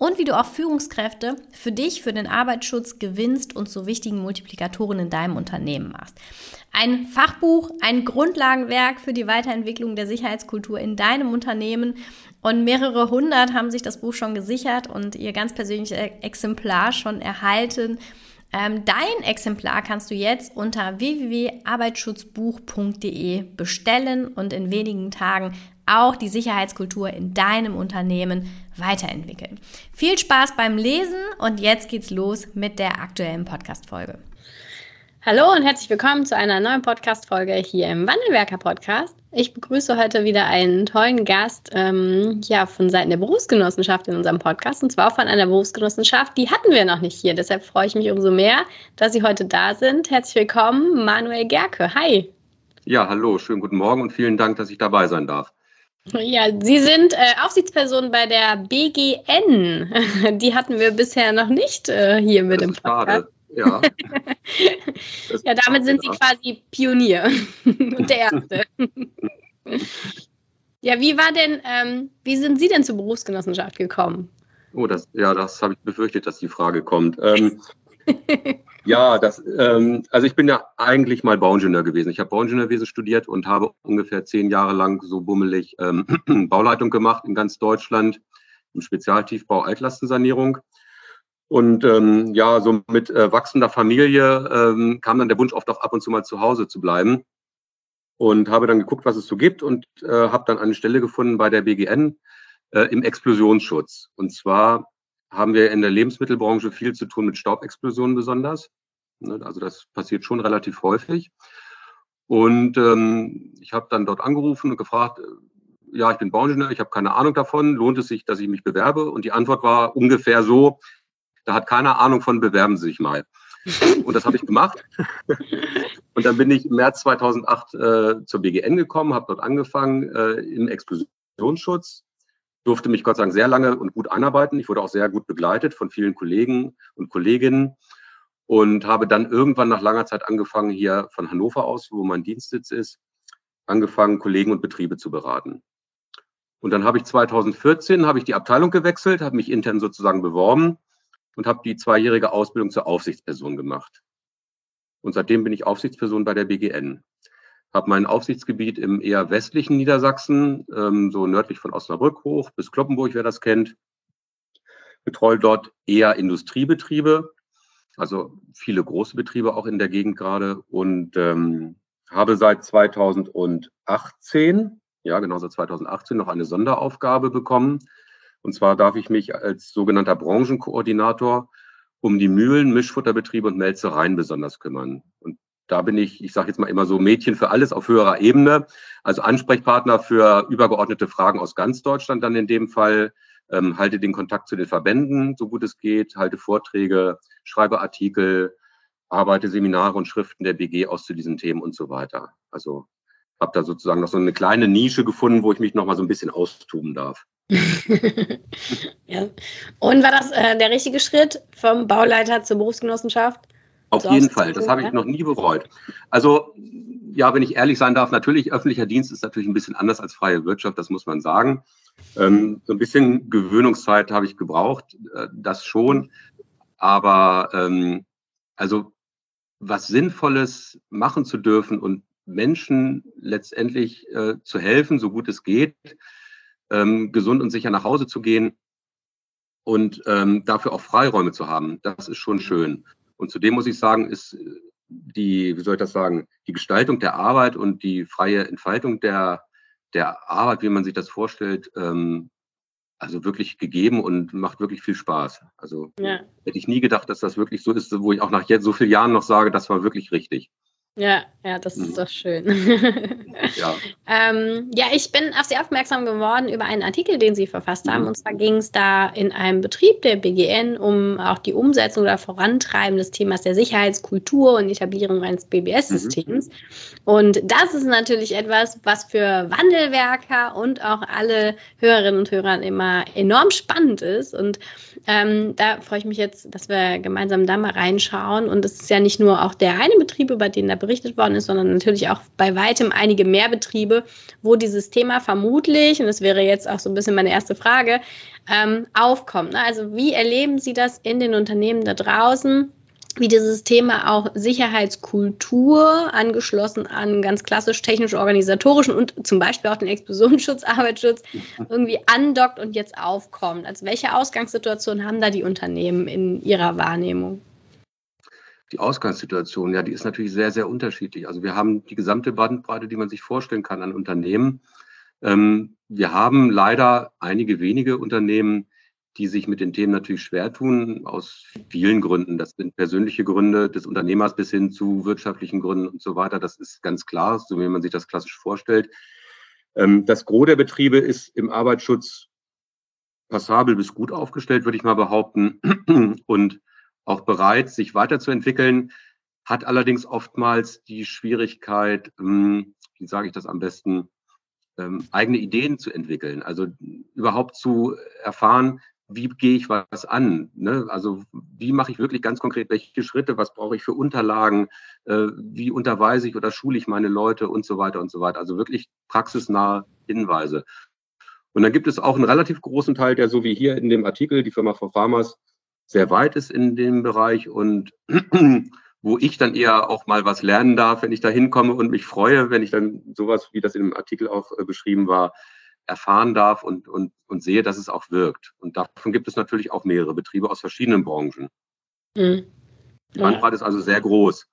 und wie du auch Führungskräfte für dich, für den Arbeitsschutz gewinnst und zu wichtigen Multiplikatoren in deinem Unternehmen machst. Ein Fachbuch, ein Grundlagenwerk für die Weiterentwicklung der Sicherheitskultur in deinem Unternehmen. Und mehrere hundert haben sich das Buch schon gesichert und ihr ganz persönliches Exemplar schon erhalten. Ähm, dein Exemplar kannst du jetzt unter www.arbeitsschutzbuch.de bestellen und in wenigen Tagen auch die Sicherheitskultur in deinem Unternehmen weiterentwickeln. Viel Spaß beim Lesen und jetzt geht's los mit der aktuellen Podcast-Folge. Hallo und herzlich willkommen zu einer neuen Podcast-Folge hier im Wandelwerker Podcast. Ich begrüße heute wieder einen tollen Gast ähm, ja, von Seiten der Berufsgenossenschaft in unserem Podcast und zwar von einer Berufsgenossenschaft, die hatten wir noch nicht hier. Deshalb freue ich mich umso mehr, dass Sie heute da sind. Herzlich willkommen, Manuel Gerke. Hi. Ja, hallo, schönen guten Morgen und vielen Dank, dass ich dabei sein darf. Ja, Sie sind äh, Aufsichtsperson bei der BGN. Die hatten wir bisher noch nicht äh, hier mit dem Podcast. Ja. ja, damit sind Sie quasi Pionier und der Erste. ja, wie war denn, ähm, wie sind Sie denn zur Berufsgenossenschaft gekommen? Oh, das, ja, das habe ich befürchtet, dass die Frage kommt. Ähm, ja, das, ähm, also ich bin ja eigentlich mal Bauingenieur gewesen. Ich habe Bauingenieurwesen studiert und habe ungefähr zehn Jahre lang so bummelig ähm, Bauleitung gemacht in ganz Deutschland im Spezialtiefbau Altlastensanierung. Und ähm, ja, so mit äh, wachsender Familie ähm, kam dann der Wunsch oft auch ab und zu mal zu Hause zu bleiben. Und habe dann geguckt, was es so gibt und äh, habe dann eine Stelle gefunden bei der BGN äh, im Explosionsschutz. Und zwar haben wir in der Lebensmittelbranche viel zu tun mit Staubexplosionen besonders. Ne, also das passiert schon relativ häufig. Und ähm, ich habe dann dort angerufen und gefragt, äh, ja, ich bin Bauingenieur, ich habe keine Ahnung davon, lohnt es sich, dass ich mich bewerbe? Und die Antwort war ungefähr so, da hat keiner Ahnung von, bewerben Sie sich mal. Und das habe ich gemacht. Und dann bin ich im März 2008 äh, zur BGN gekommen, habe dort angefangen äh, im Explosionsschutz durfte mich Gott sei Dank sehr lange und gut einarbeiten. Ich wurde auch sehr gut begleitet von vielen Kollegen und Kolleginnen und habe dann irgendwann nach langer Zeit angefangen, hier von Hannover aus, wo mein Dienstsitz ist, angefangen, Kollegen und Betriebe zu beraten. Und dann habe ich 2014 habe ich die Abteilung gewechselt, habe mich intern sozusagen beworben und habe die zweijährige Ausbildung zur Aufsichtsperson gemacht. Und seitdem bin ich Aufsichtsperson bei der BGN habe mein Aufsichtsgebiet im eher westlichen Niedersachsen, ähm, so nördlich von Osnabrück hoch bis Kloppenburg, wer das kennt. Betreue dort eher Industriebetriebe, also viele große Betriebe auch in der Gegend gerade und ähm, habe seit 2018, ja genau seit 2018 noch eine Sonderaufgabe bekommen. Und zwar darf ich mich als sogenannter Branchenkoordinator um die Mühlen, Mischfutterbetriebe und Melzereien besonders kümmern. Und da bin ich, ich sage jetzt mal immer so Mädchen für alles auf höherer Ebene, also Ansprechpartner für übergeordnete Fragen aus ganz Deutschland dann in dem Fall, ähm, halte den Kontakt zu den Verbänden, so gut es geht, halte Vorträge, schreibe Artikel, arbeite Seminare und Schriften der BG aus zu diesen Themen und so weiter. Also habe da sozusagen noch so eine kleine Nische gefunden, wo ich mich noch mal so ein bisschen austoben darf. ja. Und war das äh, der richtige Schritt vom Bauleiter zur Berufsgenossenschaft? Auf jeden Fall, das habe ich noch nie bereut. Also, ja, wenn ich ehrlich sein darf, natürlich, öffentlicher Dienst ist natürlich ein bisschen anders als freie Wirtschaft, das muss man sagen. Ähm, so ein bisschen Gewöhnungszeit habe ich gebraucht, äh, das schon. Aber ähm, also was Sinnvolles machen zu dürfen und Menschen letztendlich äh, zu helfen, so gut es geht, ähm, gesund und sicher nach Hause zu gehen und ähm, dafür auch Freiräume zu haben, das ist schon schön. Und zudem muss ich sagen, ist die, wie soll ich das sagen, die Gestaltung der Arbeit und die freie Entfaltung der, der Arbeit, wie man sich das vorstellt, ähm, also wirklich gegeben und macht wirklich viel Spaß. Also ja. hätte ich nie gedacht, dass das wirklich so ist, wo ich auch nach jetzt so vielen Jahren noch sage, das war wirklich richtig. Ja, ja, das ist mhm. doch schön. ja. ähm, ja, ich bin auf Sie aufmerksam geworden über einen Artikel, den Sie verfasst haben. Mhm. Und zwar ging es da in einem Betrieb der BGN um auch die Umsetzung oder Vorantreiben des Themas der Sicherheitskultur und Etablierung eines BBS-Systems. Mhm. Und das ist natürlich etwas, was für Wandelwerker und auch alle Hörerinnen und Hörer immer enorm spannend ist. Und ähm, da freue ich mich jetzt, dass wir gemeinsam da mal reinschauen. Und es ist ja nicht nur auch der eine Betrieb, über den da berichtet worden ist, sondern natürlich auch bei weitem einige mehr Betriebe, wo dieses Thema vermutlich, und das wäre jetzt auch so ein bisschen meine erste Frage, ähm, aufkommt. Ne? Also wie erleben Sie das in den Unternehmen da draußen? wie dieses Thema auch Sicherheitskultur angeschlossen an ganz klassisch technisch-organisatorischen und zum Beispiel auch den Explosionsschutz, Arbeitsschutz irgendwie andockt und jetzt aufkommt. Also welche Ausgangssituation haben da die Unternehmen in ihrer Wahrnehmung? Die Ausgangssituation, ja, die ist natürlich sehr, sehr unterschiedlich. Also wir haben die gesamte Bandbreite, die man sich vorstellen kann an Unternehmen. Ähm, wir haben leider einige wenige Unternehmen, die sich mit den Themen natürlich schwer tun, aus vielen Gründen. Das sind persönliche Gründe des Unternehmers bis hin zu wirtschaftlichen Gründen und so weiter. Das ist ganz klar, so wie man sich das klassisch vorstellt. Ähm, das Gros der Betriebe ist im Arbeitsschutz passabel bis gut aufgestellt, würde ich mal behaupten. Und auch bereit, sich weiterzuentwickeln, hat allerdings oftmals die Schwierigkeit, ähm, wie sage ich das am besten, ähm, eigene Ideen zu entwickeln. Also überhaupt zu erfahren, wie gehe ich was an? Ne? Also wie mache ich wirklich ganz konkret, welche Schritte, was brauche ich für Unterlagen, äh, wie unterweise ich oder schule ich meine Leute und so weiter und so weiter. Also wirklich praxisnahe Hinweise. Und dann gibt es auch einen relativ großen Teil, der so wie hier in dem Artikel, die Firma for Farmers, sehr weit ist in dem Bereich und wo ich dann eher auch mal was lernen darf, wenn ich da hinkomme und mich freue, wenn ich dann sowas, wie das in dem Artikel auch äh, beschrieben war, erfahren darf und, und, und sehe, dass es auch wirkt. Und davon gibt es natürlich auch mehrere Betriebe aus verschiedenen Branchen. Mhm. Die Bandbreite ist also sehr groß.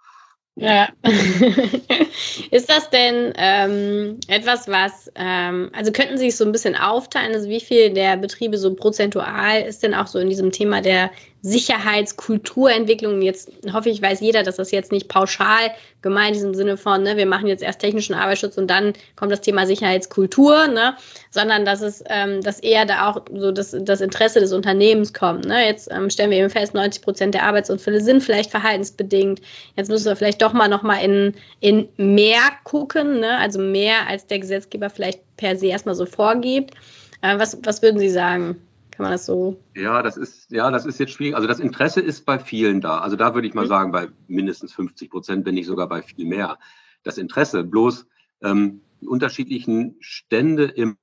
Ja. ist das denn ähm, etwas, was, ähm, also könnten Sie es so ein bisschen aufteilen, also wie viel der Betriebe so prozentual ist denn auch so in diesem Thema der Sicherheitskulturentwicklung. Jetzt hoffe ich, weiß jeder, dass das jetzt nicht pauschal gemeint ist im Sinne von, ne, wir machen jetzt erst technischen Arbeitsschutz und dann kommt das Thema Sicherheitskultur, ne, sondern dass es, ähm, dass eher da auch so das, das Interesse des Unternehmens kommt. Ne. Jetzt ähm, stellen wir eben fest, 90 Prozent der Arbeitsunfälle sind vielleicht verhaltensbedingt. Jetzt müssen wir vielleicht doch mal nochmal in, in mehr gucken, ne, also mehr als der Gesetzgeber vielleicht per se erstmal so vorgibt. Äh, was, was würden Sie sagen? Kann man das so? Ja, das ist, ja, das ist jetzt schwierig. Also das Interesse ist bei vielen da. Also da würde ich mal mhm. sagen, bei mindestens 50 Prozent, wenn nicht sogar bei viel mehr. Das Interesse, bloß ähm, die unterschiedlichen Stände im,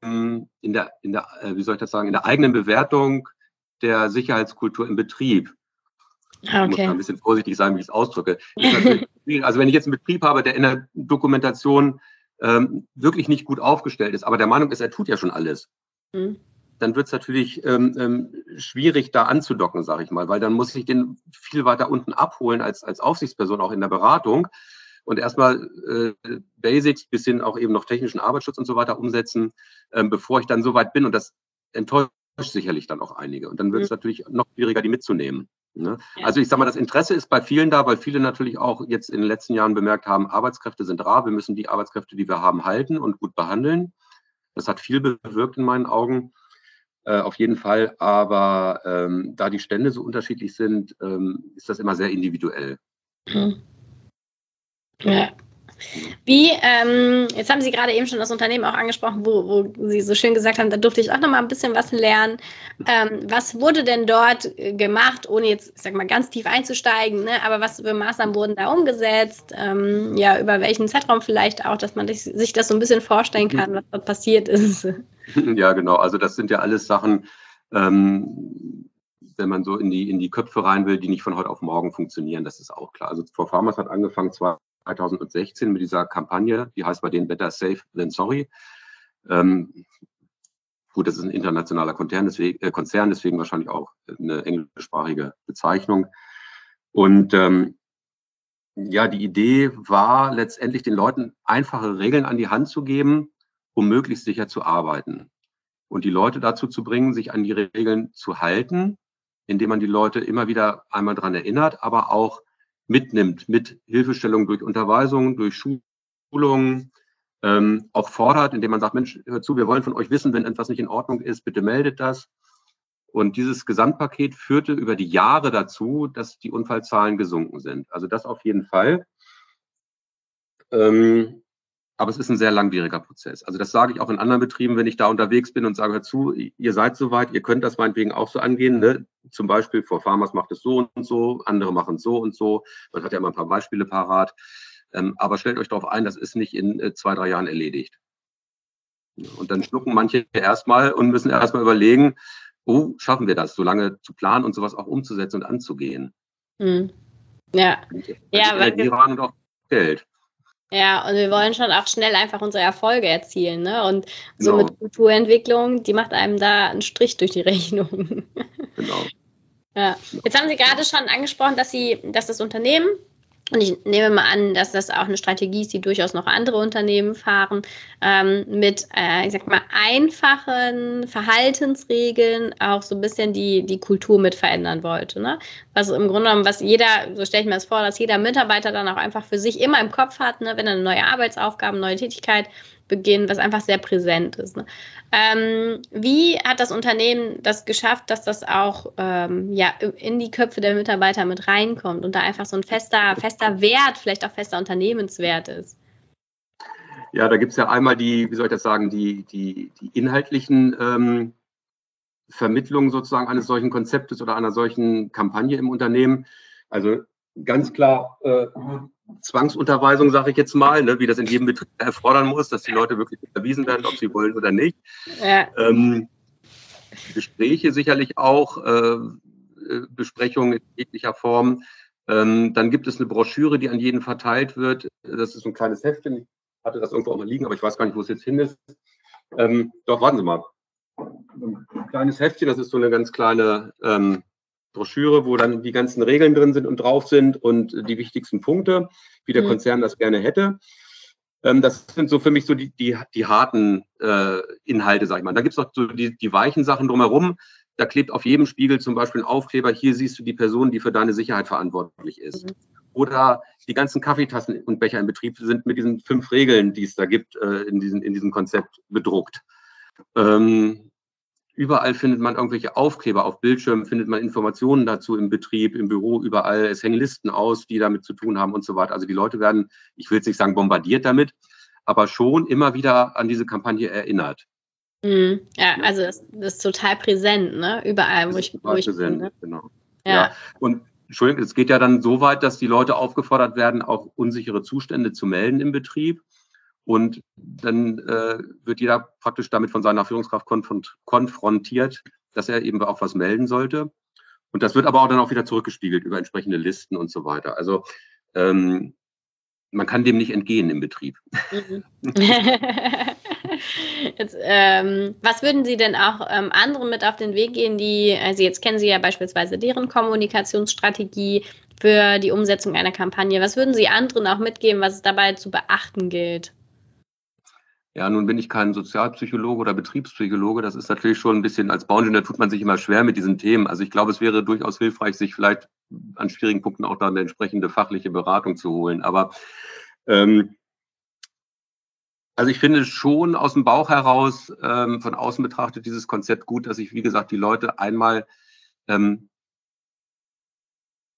in der, in der, äh, wie soll ich das sagen, in der eigenen Bewertung der Sicherheitskultur im Betrieb. Okay. Ich muss ein bisschen vorsichtig sein, wie ich es ausdrücke. also wenn ich jetzt einen Betrieb habe, der in der Dokumentation ähm, wirklich nicht gut aufgestellt ist, aber der Meinung ist, er tut ja schon alles. Mhm dann wird es natürlich ähm, ähm, schwierig, da anzudocken, sage ich mal, weil dann muss ich den viel weiter unten abholen als, als Aufsichtsperson auch in der Beratung und erstmal äh, Basics bis hin auch eben noch technischen Arbeitsschutz und so weiter umsetzen, ähm, bevor ich dann so weit bin. Und das enttäuscht sicherlich dann auch einige. Und dann wird es mhm. natürlich noch schwieriger, die mitzunehmen. Ne? Ja. Also ich sage mal, das Interesse ist bei vielen da, weil viele natürlich auch jetzt in den letzten Jahren bemerkt haben, Arbeitskräfte sind rar, wir müssen die Arbeitskräfte, die wir haben, halten und gut behandeln. Das hat viel bewirkt in meinen Augen. Äh, auf jeden Fall. Aber ähm, da die Stände so unterschiedlich sind, ähm, ist das immer sehr individuell. Mhm. Ja. Wie, ähm, jetzt haben Sie gerade eben schon das Unternehmen auch angesprochen, wo, wo Sie so schön gesagt haben, da durfte ich auch noch mal ein bisschen was lernen. Ähm, was wurde denn dort äh, gemacht, ohne jetzt, ich sag mal, ganz tief einzusteigen, ne? aber was für Maßnahmen wurden da umgesetzt? Ähm, ja, über welchen Zeitraum vielleicht auch, dass man sich das so ein bisschen vorstellen kann, was dort passiert ist. Ja, genau. Also das sind ja alles Sachen, ähm, wenn man so in die, in die Köpfe rein will, die nicht von heute auf morgen funktionieren, das ist auch klar. Also For Farmers hat angefangen 2016 mit dieser Kampagne, die heißt bei denen Better Safe Than Sorry. Ähm, gut, das ist ein internationaler Konzern deswegen, äh, Konzern, deswegen wahrscheinlich auch eine englischsprachige Bezeichnung. Und ähm, ja, die Idee war letztendlich den Leuten einfache Regeln an die Hand zu geben, um möglichst sicher zu arbeiten. Und die Leute dazu zu bringen, sich an die Regeln zu halten, indem man die Leute immer wieder einmal dran erinnert, aber auch mitnimmt mit Hilfestellung durch Unterweisungen, durch Schulungen, ähm, auch fordert, indem man sagt, Mensch, hör zu, wir wollen von euch wissen, wenn etwas nicht in Ordnung ist, bitte meldet das. Und dieses Gesamtpaket führte über die Jahre dazu, dass die Unfallzahlen gesunken sind. Also das auf jeden Fall. Ähm, aber es ist ein sehr langwieriger Prozess. Also das sage ich auch in anderen Betrieben, wenn ich da unterwegs bin und sage, hör zu, ihr seid soweit, ihr könnt das meinetwegen auch so angehen. Ne? Zum Beispiel vor Farmers macht es so und so, andere machen es so und so. Man hat ja immer ein paar Beispiele parat. Ähm, aber stellt euch darauf ein, das ist nicht in äh, zwei, drei Jahren erledigt. Und dann schlucken manche erstmal und müssen erstmal überlegen, oh, schaffen wir das, so lange zu planen und sowas auch umzusetzen und anzugehen. Hm. Ja. Ja, weil wir, und auch Geld. Ja, und wir wollen schon auch schnell einfach unsere Erfolge erzielen. Ne? Und so genau. mit Kulturentwicklung, die macht einem da einen Strich durch die Rechnung. Genau. Ja. Jetzt haben Sie gerade schon angesprochen, dass Sie, dass das Unternehmen und ich nehme mal an, dass das auch eine Strategie ist, die durchaus noch andere Unternehmen fahren, ähm, mit, äh, ich sag mal, einfachen Verhaltensregeln auch so ein bisschen die, die Kultur mit verändern wollte. Ne? Was im Grunde genommen, was jeder, so stelle ich mir das vor, dass jeder Mitarbeiter dann auch einfach für sich immer im Kopf hat, ne? wenn er eine neue Arbeitsaufgabe, neue Tätigkeit beginnen, was einfach sehr präsent ist. Ne? Ähm, wie hat das Unternehmen das geschafft, dass das auch ähm, ja, in die Köpfe der Mitarbeiter mit reinkommt und da einfach so ein fester, fester Wert, vielleicht auch fester Unternehmenswert ist? Ja, da gibt es ja einmal die, wie soll ich das sagen, die, die, die inhaltlichen ähm, Vermittlungen sozusagen eines solchen Konzeptes oder einer solchen Kampagne im Unternehmen. Also ganz klar äh, Zwangsunterweisung, sage ich jetzt mal, ne, wie das in jedem Betrieb erfordern muss, dass die Leute wirklich erwiesen werden, ob sie wollen oder nicht. Ja. Ähm, Gespräche sicherlich auch, äh, äh, Besprechungen in jeglicher Form. Ähm, dann gibt es eine Broschüre, die an jeden verteilt wird. Das ist ein kleines Heftchen. Ich hatte das irgendwo auch mal liegen, aber ich weiß gar nicht, wo es jetzt hin ist. Ähm, doch, warten Sie mal. Ein kleines Heftchen, das ist so eine ganz kleine ähm, Broschüre, wo dann die ganzen Regeln drin sind und drauf sind und die wichtigsten Punkte, wie der mhm. Konzern das gerne hätte. Ähm, das sind so für mich so die, die, die harten äh, Inhalte, sag ich mal. Da gibt es noch so die, die weichen Sachen drumherum. Da klebt auf jedem Spiegel zum Beispiel ein Aufkleber, hier siehst du die Person, die für deine Sicherheit verantwortlich ist. Mhm. Oder die ganzen Kaffeetassen und Becher im Betrieb sind mit diesen fünf Regeln, die es da gibt, äh, in, diesen, in diesem Konzept bedruckt. Ähm, Überall findet man irgendwelche Aufkleber auf Bildschirmen, findet man Informationen dazu im Betrieb, im Büro, überall. Es hängen Listen aus, die damit zu tun haben und so weiter. Also die Leute werden, ich will jetzt nicht sagen bombardiert damit, aber schon immer wieder an diese Kampagne erinnert. Mhm. Ja, also das, das, ist total präsent, ne? Überall, wo ich, wo ich präsent, bin. Ne? Genau. Ja. ja. Und Entschuldigung, es geht ja dann so weit, dass die Leute aufgefordert werden, auch unsichere Zustände zu melden im Betrieb. Und dann äh, wird jeder praktisch damit von seiner Führungskraft konfrontiert, dass er eben auch was melden sollte. Und das wird aber auch dann auch wieder zurückgespiegelt über entsprechende Listen und so weiter. Also ähm, man kann dem nicht entgehen im Betrieb. Mhm. jetzt, ähm, was würden Sie denn auch ähm, anderen mit auf den Weg gehen, die, also jetzt kennen Sie ja beispielsweise deren Kommunikationsstrategie für die Umsetzung einer Kampagne. Was würden Sie anderen auch mitgeben, was es dabei zu beachten gilt? Ja, nun bin ich kein Sozialpsychologe oder Betriebspsychologe. Das ist natürlich schon ein bisschen, als Bauingenieur tut man sich immer schwer mit diesen Themen. Also ich glaube, es wäre durchaus hilfreich, sich vielleicht an schwierigen Punkten auch dann eine entsprechende fachliche Beratung zu holen. Aber ähm, also ich finde schon aus dem Bauch heraus, ähm, von außen betrachtet, dieses Konzept gut, dass ich, wie gesagt, die Leute einmal ähm,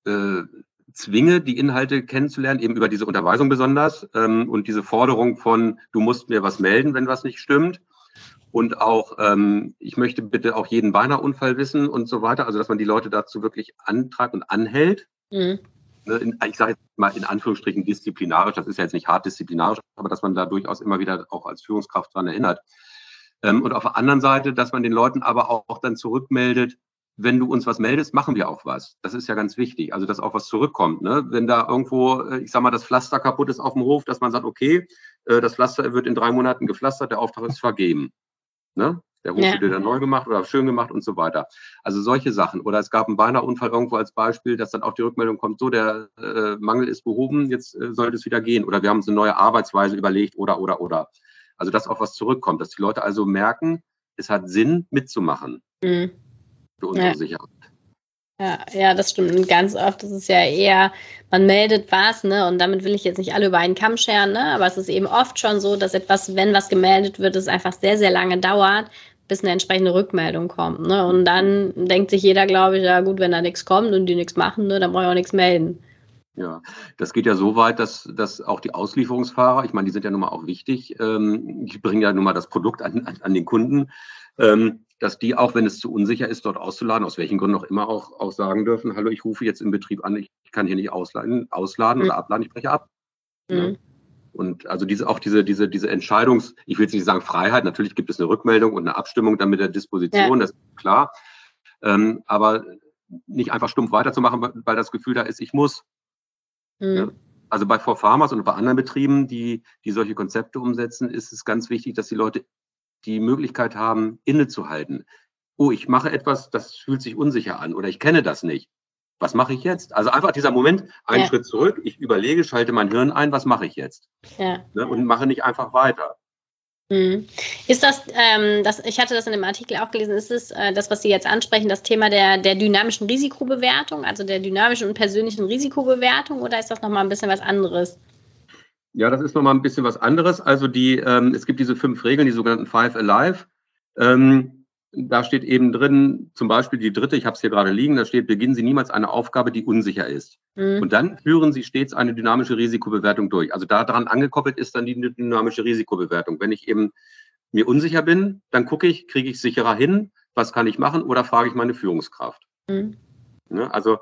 äh, zwinge, die Inhalte kennenzulernen, eben über diese Unterweisung besonders ähm, und diese Forderung von, du musst mir was melden, wenn was nicht stimmt. Und auch, ähm, ich möchte bitte auch jeden Beinerunfall wissen und so weiter. Also, dass man die Leute dazu wirklich antreibt und anhält. Mhm. Ne, in, ich sage jetzt mal in Anführungsstrichen disziplinarisch, das ist ja jetzt nicht hart disziplinarisch, aber dass man da durchaus immer wieder auch als Führungskraft dran erinnert. Ähm, und auf der anderen Seite, dass man den Leuten aber auch, auch dann zurückmeldet, wenn du uns was meldest, machen wir auch was. Das ist ja ganz wichtig. Also, dass auch was zurückkommt. Ne? Wenn da irgendwo, äh, ich sag mal, das Pflaster kaputt ist auf dem Hof, dass man sagt, okay, äh, das Pflaster wird in drei Monaten gepflastert, der Auftrag ist vergeben. Ne? Der Hof ja. wird dann neu gemacht oder schön gemacht und so weiter. Also solche Sachen. Oder es gab einen beinahe Unfall irgendwo als Beispiel, dass dann auch die Rückmeldung kommt, so, der äh, Mangel ist behoben, jetzt äh, sollte es wieder gehen. Oder wir haben uns eine neue Arbeitsweise überlegt oder, oder, oder. Also dass auch was zurückkommt, dass die Leute also merken, es hat Sinn mitzumachen. Mhm für unsere ja. Sicherheit. Ja, ja, das stimmt. Und ganz oft ist es ja eher, man meldet was, ne, und damit will ich jetzt nicht alle über einen Kamm scheren, ne, aber es ist eben oft schon so, dass etwas, wenn was gemeldet wird, es einfach sehr, sehr lange dauert, bis eine entsprechende Rückmeldung kommt, ne, und dann denkt sich jeder, glaube ich, ja gut, wenn da nichts kommt und die nichts machen, ne, dann brauche ich auch nichts melden. Ja, das geht ja so weit, dass, dass auch die Auslieferungsfahrer, ich meine, die sind ja nun mal auch wichtig, ähm, die bringen ja nun mal das Produkt an, an, an den Kunden. Ähm, dass die auch, wenn es zu unsicher ist, dort auszuladen, aus welchen Gründen auch immer auch, auch sagen dürfen, hallo, ich rufe jetzt im Betrieb an, ich kann hier nicht ausladen, ausladen mhm. oder abladen, ich breche ab. Mhm. Ja. Und also diese, auch diese, diese, diese Entscheidungs, ich will jetzt nicht sagen Freiheit, natürlich gibt es eine Rückmeldung und eine Abstimmung dann mit der Disposition, ja. das ist klar. Ähm, aber nicht einfach stumpf weiterzumachen, weil das Gefühl da ist, ich muss. Mhm. Ja. Also bei For Farmers und bei anderen Betrieben, die, die solche Konzepte umsetzen, ist es ganz wichtig, dass die Leute die Möglichkeit haben, innezuhalten. Oh, ich mache etwas, das fühlt sich unsicher an oder ich kenne das nicht. Was mache ich jetzt? Also einfach dieser Moment, einen ja. Schritt zurück, ich überlege, schalte mein Hirn ein, was mache ich jetzt? Ja. Ne, und mache nicht einfach weiter. Mhm. Ist das, ähm, das, ich hatte das in dem Artikel auch gelesen, ist es äh, das, was Sie jetzt ansprechen, das Thema der, der dynamischen Risikobewertung, also der dynamischen und persönlichen Risikobewertung, oder ist das nochmal ein bisschen was anderes? Ja, das ist nochmal ein bisschen was anderes. Also die, ähm, es gibt diese fünf Regeln, die sogenannten Five Alive. Ähm, da steht eben drin, zum Beispiel die dritte, ich habe es hier gerade liegen, da steht, beginnen Sie niemals eine Aufgabe, die unsicher ist. Mhm. Und dann führen Sie stets eine dynamische Risikobewertung durch. Also daran angekoppelt ist dann die dynamische Risikobewertung. Wenn ich eben mir unsicher bin, dann gucke ich, kriege ich sicherer hin, was kann ich machen oder frage ich meine Führungskraft. Mhm. Ne? Also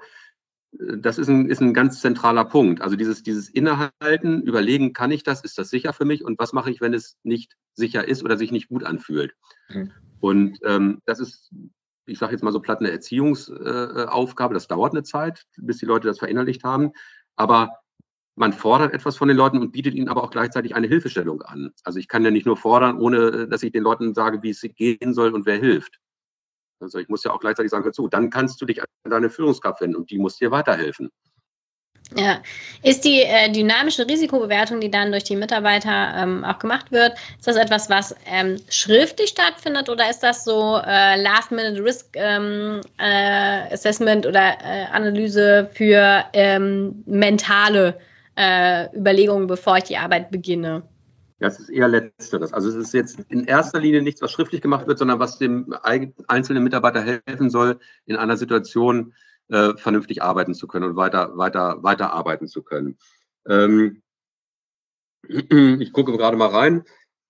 das ist ein, ist ein ganz zentraler Punkt. Also dieses, dieses Innehalten, überlegen, kann ich das, ist das sicher für mich und was mache ich, wenn es nicht sicher ist oder sich nicht gut anfühlt. Mhm. Und ähm, das ist, ich sage jetzt mal so platt, eine Erziehungsaufgabe. Äh, das dauert eine Zeit, bis die Leute das verinnerlicht haben. Aber man fordert etwas von den Leuten und bietet ihnen aber auch gleichzeitig eine Hilfestellung an. Also ich kann ja nicht nur fordern, ohne dass ich den Leuten sage, wie es gehen soll und wer hilft. Also ich muss ja auch gleichzeitig sagen, hör zu, dann kannst du dich an deine Führungskraft wenden und die muss dir weiterhelfen. Ja, ist die äh, dynamische Risikobewertung, die dann durch die Mitarbeiter ähm, auch gemacht wird, ist das etwas, was ähm, schriftlich stattfindet oder ist das so äh, Last-Minute-Risk ähm, äh, Assessment oder äh, Analyse für ähm, mentale äh, Überlegungen, bevor ich die Arbeit beginne? Das ist eher letzteres. Also es ist jetzt in erster Linie nichts, was schriftlich gemacht wird, sondern was dem einzelnen Mitarbeiter helfen soll, in einer Situation äh, vernünftig arbeiten zu können und weiter, weiter, weiter arbeiten zu können. Ähm, ich gucke gerade mal rein.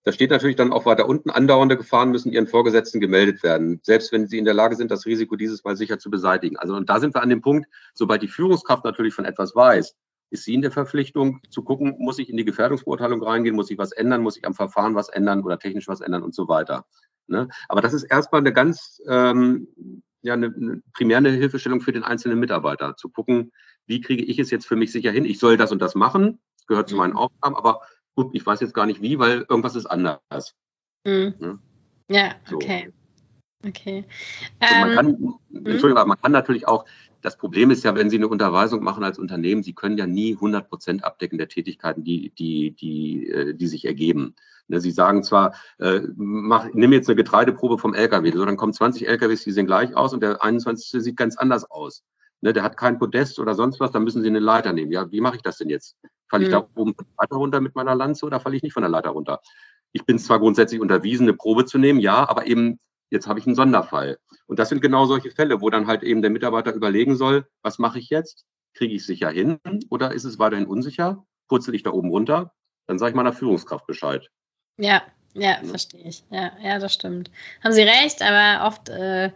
Da steht natürlich dann auch weiter unten, andauernde Gefahren müssen ihren Vorgesetzten gemeldet werden, selbst wenn sie in der Lage sind, das Risiko dieses Mal sicher zu beseitigen. Also und da sind wir an dem Punkt, sobald die Führungskraft natürlich von etwas weiß, ist sie in der Verpflichtung zu gucken, muss ich in die Gefährdungsbeurteilung reingehen, muss ich was ändern, muss ich am Verfahren was ändern oder technisch was ändern und so weiter. Ne? Aber das ist erstmal eine ganz, ähm, ja, eine, eine primäre Hilfestellung für den einzelnen Mitarbeiter, zu gucken, wie kriege ich es jetzt für mich sicher hin? Ich soll das und das machen, das gehört zu meinen mhm. Aufgaben, aber gut, ich weiß jetzt gar nicht wie, weil irgendwas ist anders. Mhm. Ne? Ja, okay. So. Okay. Ähm, man kann, Entschuldigung, aber man kann natürlich auch das Problem ist ja, wenn Sie eine Unterweisung machen als Unternehmen, Sie können ja nie 100 Prozent abdecken der Tätigkeiten, die, die, die, äh, die sich ergeben. Ne, Sie sagen zwar, äh, mach, nimm jetzt eine Getreideprobe vom LKW, so dann kommen 20 LKWs, die sehen gleich aus und der 21. sieht ganz anders aus. Ne, der hat kein Podest oder sonst was, dann müssen Sie eine Leiter nehmen. Ja, wie mache ich das denn jetzt? Falle ich mhm. da oben von der Leiter runter mit meiner Lanze oder falle ich nicht von der Leiter runter? Ich bin zwar grundsätzlich unterwiesen, eine Probe zu nehmen, ja, aber eben jetzt habe ich einen Sonderfall. Und das sind genau solche Fälle, wo dann halt eben der Mitarbeiter überlegen soll, was mache ich jetzt? Kriege ich es sicher hin oder ist es weiterhin unsicher? Purzel ich da oben runter? Dann sage ich meiner Führungskraft Bescheid. Ja, ja, verstehe ich. Ja, ja, das stimmt. Haben Sie recht, aber oft, äh,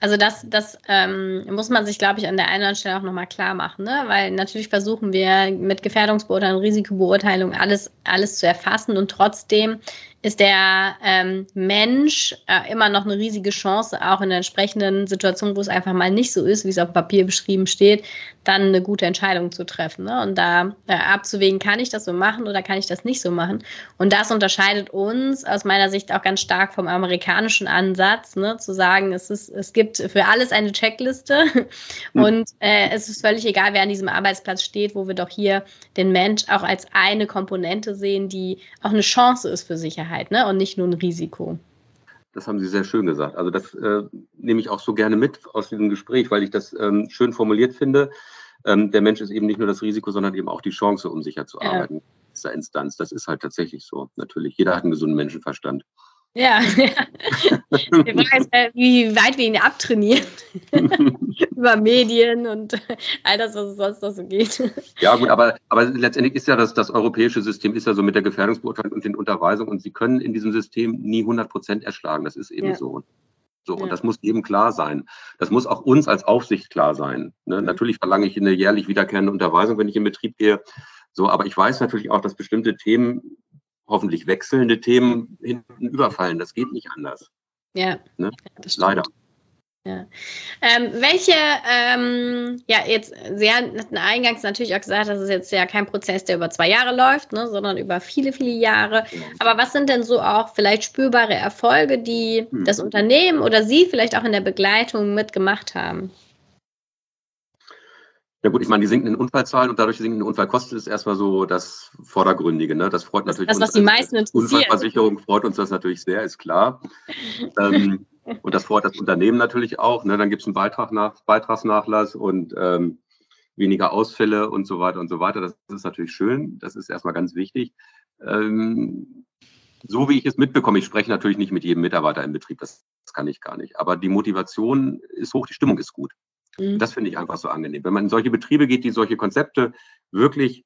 also das, das ähm, muss man sich, glaube ich, an der einen oder anderen Stelle auch nochmal klar machen, ne? Weil natürlich versuchen wir mit Gefährdungsbeurteilung, Risikobeurteilung alles, alles zu erfassen und trotzdem ist der ähm, Mensch äh, immer noch eine riesige Chance, auch in der entsprechenden Situation, wo es einfach mal nicht so ist, wie es auf Papier beschrieben steht, dann eine gute Entscheidung zu treffen. Ne? Und da äh, abzuwägen, kann ich das so machen oder kann ich das nicht so machen. Und das unterscheidet uns aus meiner Sicht auch ganz stark vom amerikanischen Ansatz, ne? zu sagen, es, ist, es gibt für alles eine Checkliste mhm. und äh, es ist völlig egal, wer an diesem Arbeitsplatz steht, wo wir doch hier den Mensch auch als eine Komponente sehen, die auch eine Chance ist für Sicherheit. Sicherheit ne? und nicht nur ein Risiko. Das haben Sie sehr schön gesagt. Also das äh, nehme ich auch so gerne mit aus diesem Gespräch, weil ich das ähm, schön formuliert finde. Ähm, der Mensch ist eben nicht nur das Risiko, sondern eben auch die Chance, um sicher zu arbeiten. Ja. Dieser Instanz. Das ist halt tatsächlich so. Natürlich. Jeder hat einen gesunden Menschenverstand. Ja, ja. Die Frage ist, wie weit wir ihn abtrainieren. Über Medien und all das, was es sonst noch so geht. Ja, gut, aber, aber letztendlich ist ja das, das europäische System ist ja so mit der Gefährdungsbeurteilung und den Unterweisungen und sie können in diesem System nie 100 Prozent erschlagen. Das ist eben ja. so. So, ja. und das muss jedem klar sein. Das muss auch uns als Aufsicht klar sein. Ne? Mhm. Natürlich verlange ich eine jährlich wiederkehrende Unterweisung, wenn ich in Betrieb gehe. So, aber ich weiß natürlich auch, dass bestimmte Themen hoffentlich wechselnde Themen hinten überfallen. Das geht nicht anders. Ja, ne? leider. Ja. Ähm, welche, ähm, ja, jetzt, Sie hatten eingangs natürlich auch gesagt, das ist jetzt ja kein Prozess, der über zwei Jahre läuft, ne, sondern über viele, viele Jahre. Aber was sind denn so auch vielleicht spürbare Erfolge, die hm. das Unternehmen oder Sie vielleicht auch in der Begleitung mitgemacht haben? Ja gut, ich meine, die sinkenden Unfallzahlen und dadurch sinkenden Unfallkosten ist erstmal so das Vordergründige. Ne? Das freut natürlich das, was uns. Die meisten interessiert. Unfallversicherung freut uns das natürlich sehr, ist klar. ähm, und das freut das Unternehmen natürlich auch. Ne? Dann gibt es einen Beitrag nach, Beitragsnachlass und ähm, weniger Ausfälle und so weiter und so weiter. Das ist natürlich schön. Das ist erstmal ganz wichtig. Ähm, so wie ich es mitbekomme, ich spreche natürlich nicht mit jedem Mitarbeiter im Betrieb, das, das kann ich gar nicht. Aber die Motivation ist hoch, die Stimmung ist gut. Mhm. Das finde ich einfach so angenehm. Wenn man in solche Betriebe geht, die solche Konzepte wirklich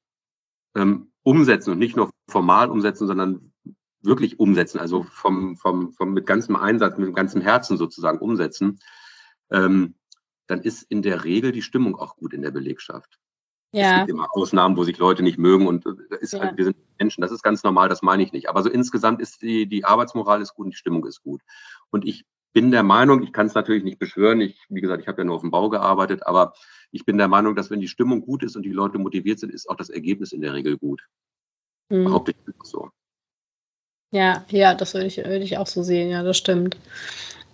ähm, umsetzen und nicht nur formal umsetzen, sondern wirklich umsetzen, also vom, vom, vom mit ganzem Einsatz, mit ganzem Herzen sozusagen umsetzen, ähm, dann ist in der Regel die Stimmung auch gut in der Belegschaft. Ja. Es gibt immer Ausnahmen, wo sich Leute nicht mögen und äh, ist ja. halt, wir sind Menschen, das ist ganz normal, das meine ich nicht. Aber so insgesamt ist die, die Arbeitsmoral ist gut und die Stimmung ist gut. Und ich bin der Meinung, ich kann es natürlich nicht beschwören, ich, wie gesagt, ich habe ja nur auf dem Bau gearbeitet, aber ich bin der Meinung, dass wenn die Stimmung gut ist und die Leute motiviert sind, ist auch das Ergebnis in der Regel gut. Mhm. Behaupte ich so. Ja, ja, das würde ich, würde ich auch so sehen, ja, das stimmt.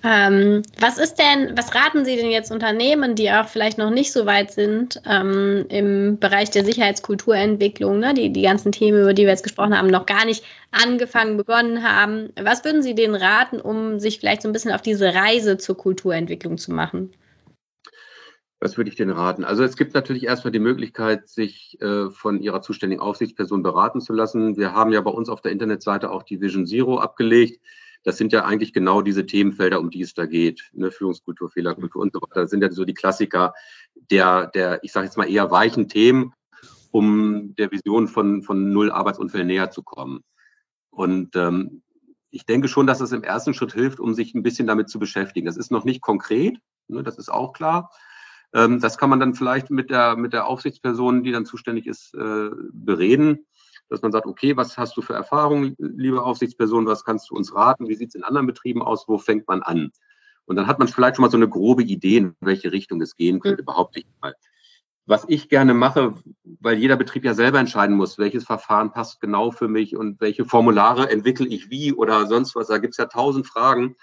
Ähm, was ist denn, was raten Sie denn jetzt Unternehmen, die auch vielleicht noch nicht so weit sind ähm, im Bereich der Sicherheitskulturentwicklung, ne, die die ganzen Themen, über die wir jetzt gesprochen haben, noch gar nicht angefangen, begonnen haben? Was würden Sie denen raten, um sich vielleicht so ein bisschen auf diese Reise zur Kulturentwicklung zu machen? Was würde ich denen raten? Also es gibt natürlich erstmal die Möglichkeit, sich äh, von ihrer zuständigen Aufsichtsperson beraten zu lassen. Wir haben ja bei uns auf der Internetseite auch die Vision Zero abgelegt das sind ja eigentlich genau diese Themenfelder, um die es da geht. Ne? Führungskultur, Fehlerkultur und so weiter. Das sind ja so die Klassiker der, der ich sage jetzt mal eher weichen Themen, um der Vision von, von null Arbeitsunfällen näher zu kommen. Und ähm, ich denke schon, dass es im ersten Schritt hilft, um sich ein bisschen damit zu beschäftigen. Das ist noch nicht konkret, ne, das ist auch klar. Ähm, das kann man dann vielleicht mit der, mit der Aufsichtsperson, die dann zuständig ist, äh, bereden dass man sagt, okay, was hast du für Erfahrungen, liebe Aufsichtsperson, was kannst du uns raten, wie sieht es in anderen Betrieben aus, wo fängt man an? Und dann hat man vielleicht schon mal so eine grobe Idee, in welche Richtung es gehen könnte, mhm. behaupte ich mal. Was ich gerne mache, weil jeder Betrieb ja selber entscheiden muss, welches Verfahren passt genau für mich und welche Formulare entwickle ich wie oder sonst was, da gibt es ja tausend Fragen.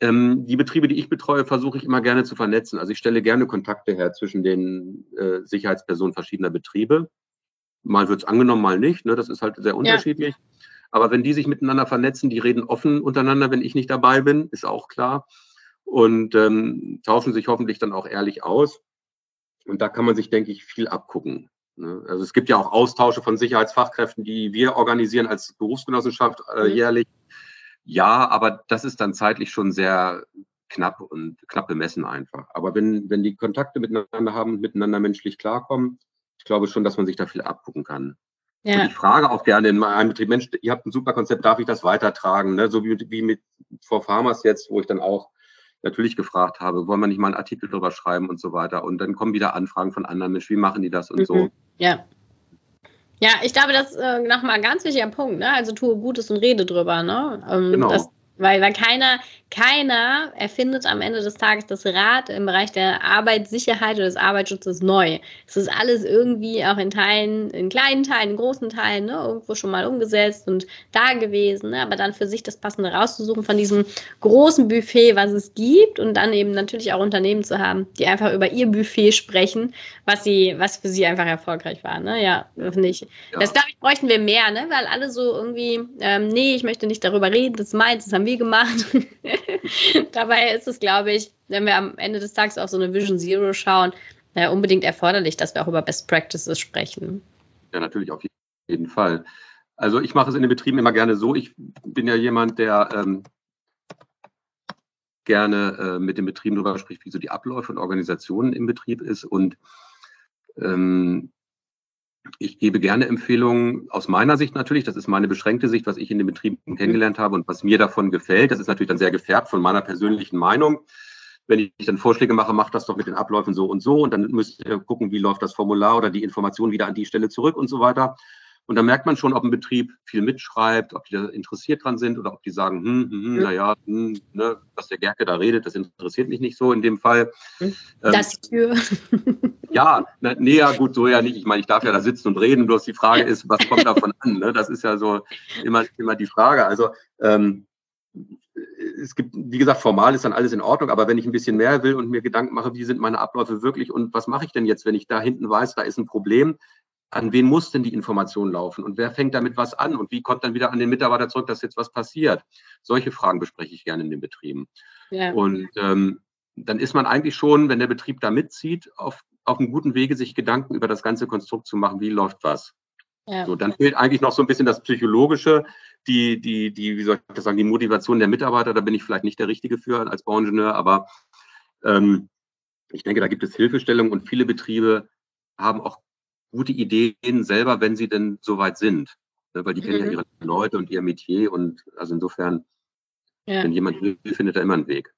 Ähm, die Betriebe, die ich betreue, versuche ich immer gerne zu vernetzen. Also ich stelle gerne Kontakte her zwischen den äh, Sicherheitspersonen verschiedener Betriebe Mal wird es angenommen, mal nicht. Ne? Das ist halt sehr unterschiedlich. Ja. Aber wenn die sich miteinander vernetzen, die reden offen untereinander, wenn ich nicht dabei bin, ist auch klar. Und ähm, tauschen sich hoffentlich dann auch ehrlich aus. Und da kann man sich, denke ich, viel abgucken. Ne? Also es gibt ja auch Austausche von Sicherheitsfachkräften, die wir organisieren als Berufsgenossenschaft äh, mhm. jährlich. Ja, aber das ist dann zeitlich schon sehr knapp und knapp bemessen einfach. Aber wenn, wenn die Kontakte miteinander haben, miteinander menschlich klarkommen, ich glaube schon, dass man sich da viel abgucken kann. Ja. Und ich frage auch gerne in meinem Betrieb, Mensch, ihr habt ein super Konzept, darf ich das weitertragen? Ne? So wie, wie mit For Farmers jetzt, wo ich dann auch natürlich gefragt habe, wollen wir nicht mal einen Artikel drüber schreiben und so weiter. Und dann kommen wieder Anfragen von anderen Menschen, wie machen die das und mhm. so. Ja. Ja, ich glaube, das ist äh, nochmal ein ganz wichtiger Punkt. Ne? Also tue Gutes und rede drüber. Ne? Ähm, genau. Das, weil, weil keiner, keiner erfindet am Ende des Tages das Rad im Bereich der Arbeitssicherheit oder des Arbeitsschutzes neu. Es ist alles irgendwie auch in Teilen, in kleinen Teilen, in großen Teilen, ne, irgendwo schon mal umgesetzt und da gewesen, ne, aber dann für sich das Passende rauszusuchen von diesem großen Buffet, was es gibt und dann eben natürlich auch Unternehmen zu haben, die einfach über ihr Buffet sprechen, was sie, was für sie einfach erfolgreich war, ne, ja, finde ich. Ja. Das glaube ich bräuchten wir mehr, ne, weil alle so irgendwie, ähm, nee, ich möchte nicht darüber reden, das ist meins, das haben wir gemacht. Dabei ist es, glaube ich, wenn wir am Ende des Tages auf so eine Vision Zero schauen, äh, unbedingt erforderlich, dass wir auch über Best Practices sprechen. Ja, natürlich, auf jeden Fall. Also ich mache es in den Betrieben immer gerne so. Ich bin ja jemand, der ähm, gerne äh, mit den Betrieben darüber spricht, wie so die Abläufe und Organisationen im Betrieb ist. Und ähm, ich gebe gerne Empfehlungen aus meiner Sicht natürlich. Das ist meine beschränkte Sicht, was ich in den Betrieben kennengelernt habe und was mir davon gefällt. Das ist natürlich dann sehr gefärbt von meiner persönlichen Meinung. Wenn ich dann Vorschläge mache, macht das doch mit den Abläufen so und so und dann müsst ihr gucken, wie läuft das Formular oder die Information wieder an die Stelle zurück und so weiter. Und da merkt man schon, ob ein Betrieb viel mitschreibt, ob die da interessiert dran sind oder ob die sagen, hm, hm, hm naja, hm, ne, was der Gerke da redet, das interessiert mich nicht so in dem Fall. Hm. Das ähm, Ja, na, nee, ja, gut, so ja nicht. Ich meine, ich darf ja da sitzen und reden, bloß die Frage ist, was kommt davon an? Ne? Das ist ja so immer, immer die Frage. Also ähm, es gibt, wie gesagt, formal ist dann alles in Ordnung, aber wenn ich ein bisschen mehr will und mir Gedanken mache, wie sind meine Abläufe wirklich und was mache ich denn jetzt, wenn ich da hinten weiß, da ist ein Problem, an wen muss denn die Information laufen und wer fängt damit was an und wie kommt dann wieder an den Mitarbeiter zurück, dass jetzt was passiert? Solche Fragen bespreche ich gerne in den Betrieben. Ja. Und ähm, dann ist man eigentlich schon, wenn der Betrieb da mitzieht, auf, auf einem guten Wege, sich Gedanken über das ganze Konstrukt zu machen, wie läuft was. Ja. So, dann fehlt eigentlich noch so ein bisschen das Psychologische, die, die, die, wie soll ich das sagen, die Motivation der Mitarbeiter. Da bin ich vielleicht nicht der Richtige für als Bauingenieur, aber ähm, ich denke, da gibt es Hilfestellung und viele Betriebe haben auch gute Ideen selber, wenn sie denn soweit sind. Ne, weil die mhm. kennen ja mhm. ihre Leute und ihr Metier und also insofern, ja. wenn jemand will, findet er immer einen Weg.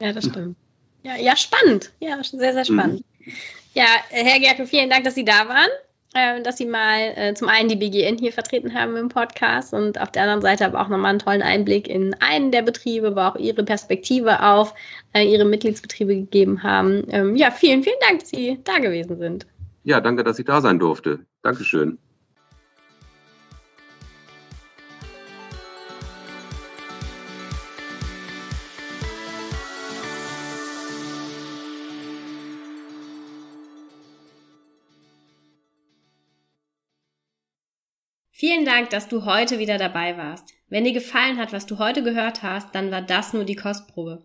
Ja, das stimmt. Ja, ja, spannend. Ja, sehr, sehr spannend. Mhm. Ja, Herr Gerke, vielen Dank, dass Sie da waren, äh, dass Sie mal äh, zum einen die BGN hier vertreten haben im Podcast und auf der anderen Seite aber auch nochmal einen tollen Einblick in einen der Betriebe, aber auch Ihre Perspektive auf äh, Ihre Mitgliedsbetriebe gegeben haben. Ähm, ja, vielen, vielen Dank, dass Sie da gewesen sind. Ja, danke, dass ich da sein durfte. Dankeschön. Vielen Dank, dass du heute wieder dabei warst. Wenn dir gefallen hat, was du heute gehört hast, dann war das nur die Kostprobe.